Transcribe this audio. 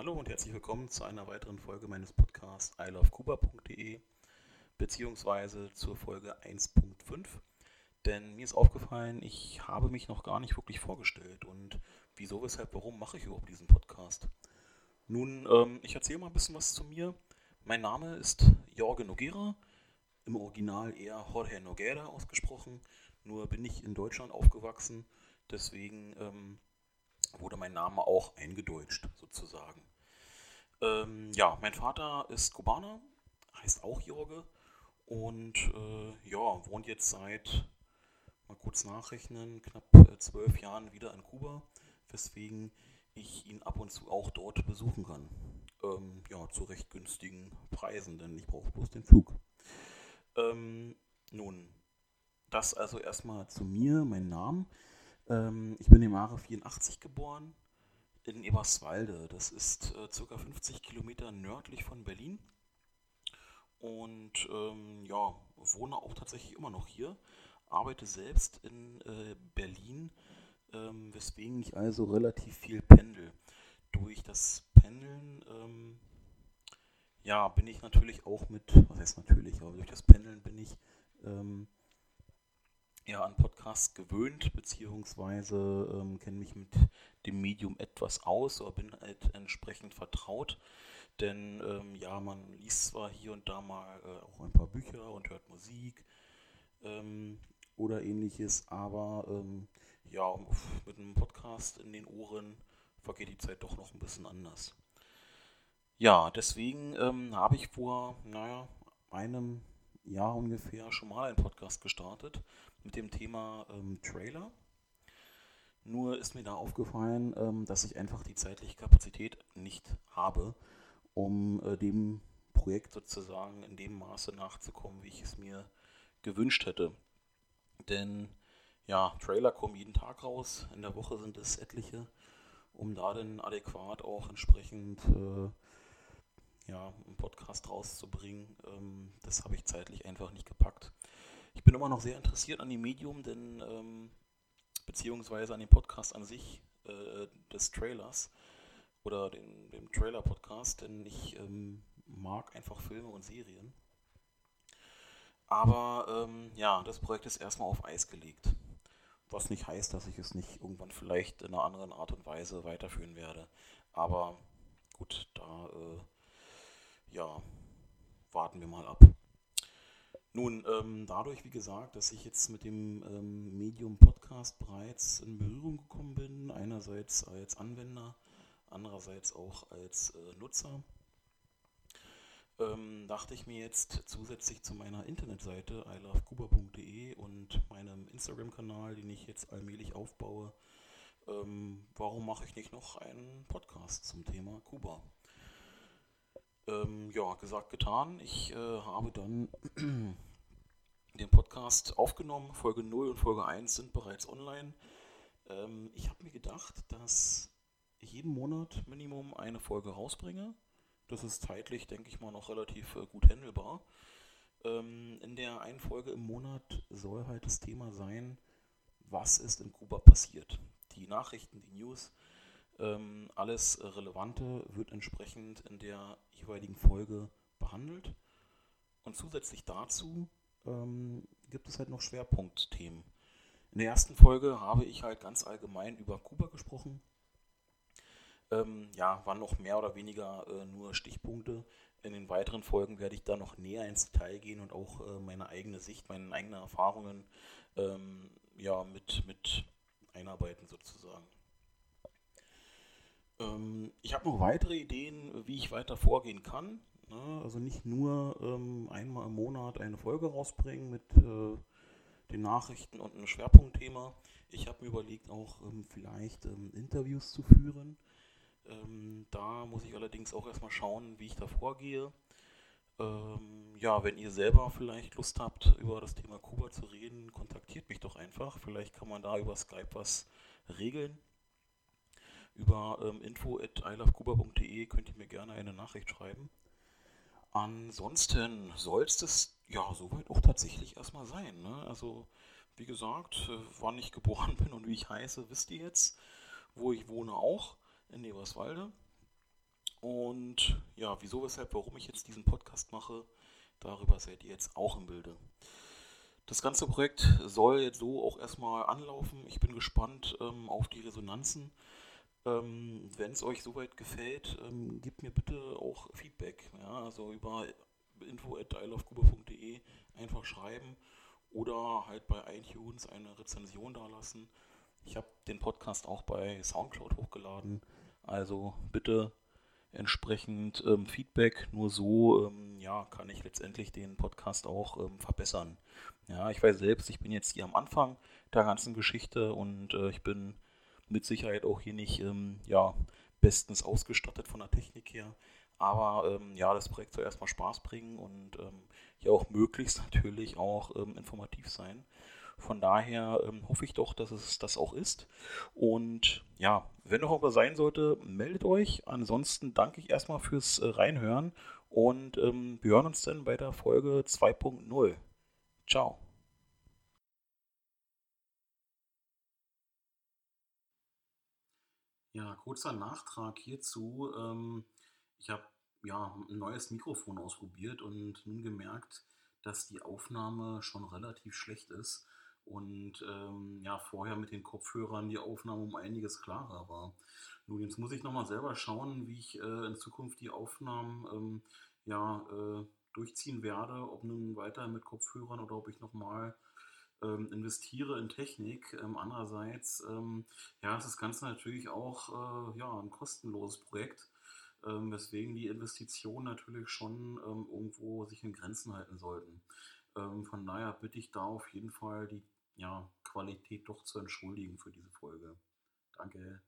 Hallo und herzlich willkommen zu einer weiteren Folge meines Podcasts ilovekuba.de beziehungsweise zur Folge 1.5. Denn mir ist aufgefallen, ich habe mich noch gar nicht wirklich vorgestellt und wieso, weshalb, warum mache ich überhaupt diesen Podcast? Nun, ähm, ich erzähle mal ein bisschen was zu mir. Mein Name ist Jorge Noguera, im Original eher Jorge Noguera ausgesprochen, nur bin ich in Deutschland aufgewachsen, deswegen ähm, wurde mein Name auch eingedeutscht sozusagen. Ähm, ja, mein Vater ist Kubaner, heißt auch Jorge und äh, ja, wohnt jetzt seit, mal kurz nachrechnen, knapp äh, zwölf Jahren wieder in Kuba, weswegen ich ihn ab und zu auch dort besuchen kann. Ähm, ja, zu recht günstigen Preisen, denn ich brauche bloß den Flug. Ähm, nun, das also erstmal zu mir, mein Name. Ähm, ich bin im Jahre 84 geboren, in Eberswalde. Das ist äh, circa 50 Kilometer nördlich von Berlin. Und ähm, ja, wohne auch tatsächlich immer noch hier. Arbeite selbst in äh, Berlin, ähm, weswegen ich also relativ viel pendel. Durch das Pendeln ähm, ja, bin ich natürlich auch mit, was heißt natürlich, aber durch das Pendeln bin ich ähm, ja an Podcasts gewöhnt, beziehungsweise ähm, kenne mich mit dem Medium etwas aus oder bin halt entsprechend vertraut. Denn ähm, ja, man liest zwar hier und da mal äh, auch ein paar Bücher und hört Musik ähm, oder ähnliches, aber ähm, ja, mit einem Podcast in den Ohren vergeht die Zeit doch noch ein bisschen anders. Ja, deswegen ähm, habe ich vor, naja, einem Jahr ungefähr schon mal einen Podcast gestartet mit dem Thema ähm, Trailer. Nur ist mir da aufgefallen, ähm, dass ich einfach die zeitliche Kapazität nicht habe, um äh, dem Projekt sozusagen in dem Maße nachzukommen, wie ich es mir gewünscht hätte. Denn ja, Trailer kommen jeden Tag raus, in der Woche sind es etliche, um da dann adäquat auch entsprechend äh, ja, einen Podcast rauszubringen. Ähm, das habe ich zeitlich einfach nicht gepackt. Ich bin immer noch sehr interessiert an dem Medium, denn ähm, beziehungsweise an dem Podcast an sich äh, des Trailers oder den, dem Trailer-Podcast, denn ich ähm, mag einfach Filme und Serien. Aber ähm, ja, das Projekt ist erstmal auf Eis gelegt. Was nicht heißt, dass ich es nicht irgendwann vielleicht in einer anderen Art und Weise weiterführen werde. Aber gut, da äh, ja, warten wir mal ab. Nun, ähm, dadurch, wie gesagt, dass ich jetzt mit dem ähm, Medium Podcast bereits in Berührung gekommen bin, einerseits als Anwender, andererseits auch als äh, Nutzer, ähm, dachte ich mir jetzt zusätzlich zu meiner Internetseite ilovekuba.de und meinem Instagram-Kanal, den ich jetzt allmählich aufbaue, ähm, warum mache ich nicht noch einen Podcast zum Thema Kuba? Ähm, ja, gesagt, getan. Ich äh, habe dann den Podcast aufgenommen. Folge 0 und Folge 1 sind bereits online. Ähm, ich habe mir gedacht, dass ich jeden Monat Minimum eine Folge rausbringe. Das ist zeitlich, denke ich mal, noch relativ äh, gut handelbar. Ähm, in der einen Folge im Monat soll halt das Thema sein, was ist in Kuba passiert. Die Nachrichten, die News, alles Relevante wird entsprechend in der jeweiligen Folge behandelt. Und zusätzlich dazu ähm, gibt es halt noch Schwerpunktthemen. In der ersten Folge habe ich halt ganz allgemein über Kuba gesprochen. Ähm, ja, waren noch mehr oder weniger äh, nur Stichpunkte. In den weiteren Folgen werde ich da noch näher ins Detail gehen und auch äh, meine eigene Sicht, meine eigenen Erfahrungen ähm, ja, mit, mit einarbeiten sozusagen. Ähm, ich habe noch weitere Ideen, wie ich weiter vorgehen kann. Ne? Also nicht nur ähm, einmal im Monat eine Folge rausbringen mit äh, den Nachrichten und einem Schwerpunktthema. Ich habe mir überlegt, auch ähm, vielleicht ähm, Interviews zu führen. Ähm, da muss ich allerdings auch erstmal schauen, wie ich da vorgehe. Ähm, ja, wenn ihr selber vielleicht Lust habt, über das Thema Kuba zu reden, kontaktiert mich doch einfach. Vielleicht kann man da über Skype was regeln. Über ähm, info at ilovekuba.de könnt ihr mir gerne eine Nachricht schreiben. Ansonsten soll es ja soweit auch tatsächlich erstmal sein. Ne? Also, wie gesagt, äh, wann ich geboren bin und wie ich heiße, wisst ihr jetzt. Wo ich wohne auch, in Eberswalde. Und ja, wieso, weshalb, warum ich jetzt diesen Podcast mache, darüber seid ihr jetzt auch im Bilde. Das ganze Projekt soll jetzt so auch erstmal anlaufen. Ich bin gespannt ähm, auf die Resonanzen. Ähm, Wenn es euch soweit gefällt, ähm, gebt mir bitte auch Feedback. Ja? Also über info.isleofkuba.de einfach schreiben oder halt bei iTunes eine Rezension dalassen. Ich habe den Podcast auch bei Soundcloud hochgeladen. Also bitte entsprechend ähm, Feedback. Nur so ähm, ja, kann ich letztendlich den Podcast auch ähm, verbessern. Ja, ich weiß selbst, ich bin jetzt hier am Anfang der ganzen Geschichte und äh, ich bin mit Sicherheit auch hier nicht ähm, ja, bestens ausgestattet von der Technik her. Aber ähm, ja, das Projekt soll erstmal Spaß bringen und ähm, ja auch möglichst natürlich auch informativ sein. Von daher ähm, hoffe ich doch, dass es das auch ist. Und ja, wenn noch was sein sollte, meldet euch. Ansonsten danke ich erstmal fürs äh, Reinhören und ähm, wir hören uns dann bei der Folge 2.0. Ciao. Ja, kurzer Nachtrag hierzu. Ähm, ich habe ja ein neues Mikrofon ausprobiert und nun gemerkt, dass die Aufnahme schon relativ schlecht ist und ähm, ja, vorher mit den Kopfhörern die Aufnahme um einiges klarer war. Nun, jetzt muss ich nochmal selber schauen, wie ich äh, in Zukunft die Aufnahmen ähm, ja, äh, durchziehen werde, ob nun weiter mit Kopfhörern oder ob ich nochmal ähm, investiere in Technik. Ähm, andererseits ähm, ja, ist das Ganze natürlich auch äh, ja, ein kostenloses Projekt, ähm, weswegen die Investitionen natürlich schon ähm, irgendwo sich in Grenzen halten sollten. Ähm, von daher bitte ich da auf jeden Fall die ja, Qualität doch zu entschuldigen für diese Folge. Danke.